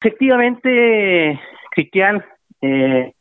Efectivamente, Cristian, eh,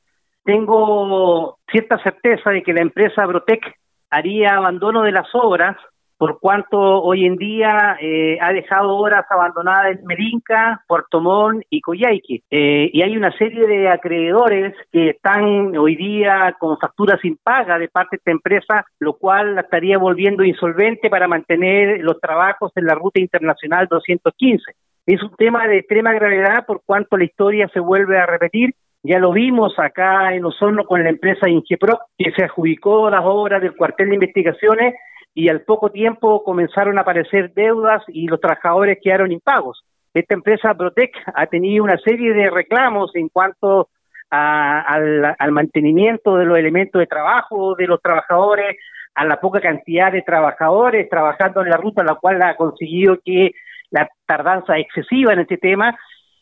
tengo cierta certeza de que la empresa Brotec haría abandono de las obras por cuanto hoy en día eh, ha dejado obras abandonadas en Merinca, Puerto Montt y Coyhaique. Eh, y hay una serie de acreedores que están hoy día con facturas sin paga de parte de esta empresa, lo cual la estaría volviendo insolvente para mantener los trabajos en la ruta internacional 215. Es un tema de extrema gravedad por cuanto la historia se vuelve a repetir ya lo vimos acá en Osorno con la empresa Ingepro, que se adjudicó las obras del cuartel de investigaciones y al poco tiempo comenzaron a aparecer deudas y los trabajadores quedaron impagos. Esta empresa Protec ha tenido una serie de reclamos en cuanto al, al mantenimiento de los elementos de trabajo de los trabajadores, a la poca cantidad de trabajadores trabajando en la ruta, la cual ha conseguido que la tardanza excesiva en este tema.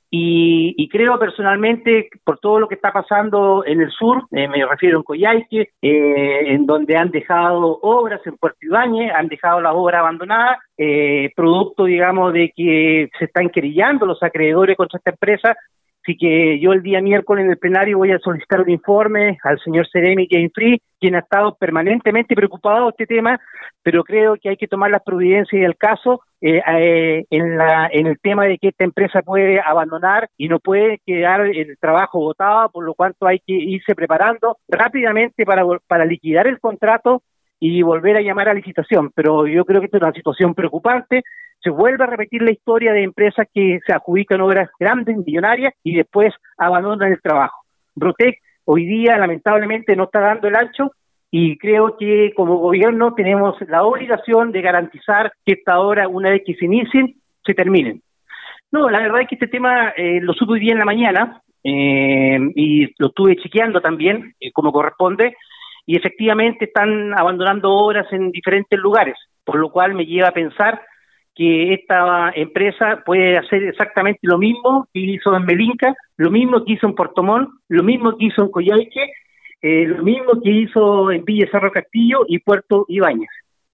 Y, creo personalmente, por todo lo que está pasando en el sur, eh, me refiero en Coyhaique, eh, en donde han dejado obras en Puerto Ibáñez, han dejado las obras abandonadas, eh, producto, digamos, de que se están querellando los acreedores contra esta empresa, Así que yo el día miércoles en el plenario voy a solicitar un informe al señor Seremi Game Free, quien ha estado permanentemente preocupado de este tema, pero creo que hay que tomar las providencias del caso eh, eh, en, la, en el tema de que esta empresa puede abandonar y no puede quedar el trabajo votado, por lo cual hay que irse preparando rápidamente para, para liquidar el contrato y volver a llamar a licitación. Pero yo creo que esta es una situación preocupante se vuelve a repetir la historia de empresas que se adjudican obras grandes, millonarias, y después abandonan el trabajo. Brotec hoy día lamentablemente no está dando el ancho y creo que como gobierno tenemos la obligación de garantizar que esta obra, una vez que se inicien, se terminen. No, la verdad es que este tema eh, lo supe hoy día en la mañana eh, y lo estuve chequeando también, eh, como corresponde, y efectivamente están abandonando obras en diferentes lugares, por lo cual me lleva a pensar que esta empresa puede hacer exactamente lo mismo que hizo en Melinca, lo mismo que hizo en Portomón, lo mismo que hizo en Coyhaique, eh, lo mismo que hizo en Villa Cerro Castillo y Puerto Ibáñez.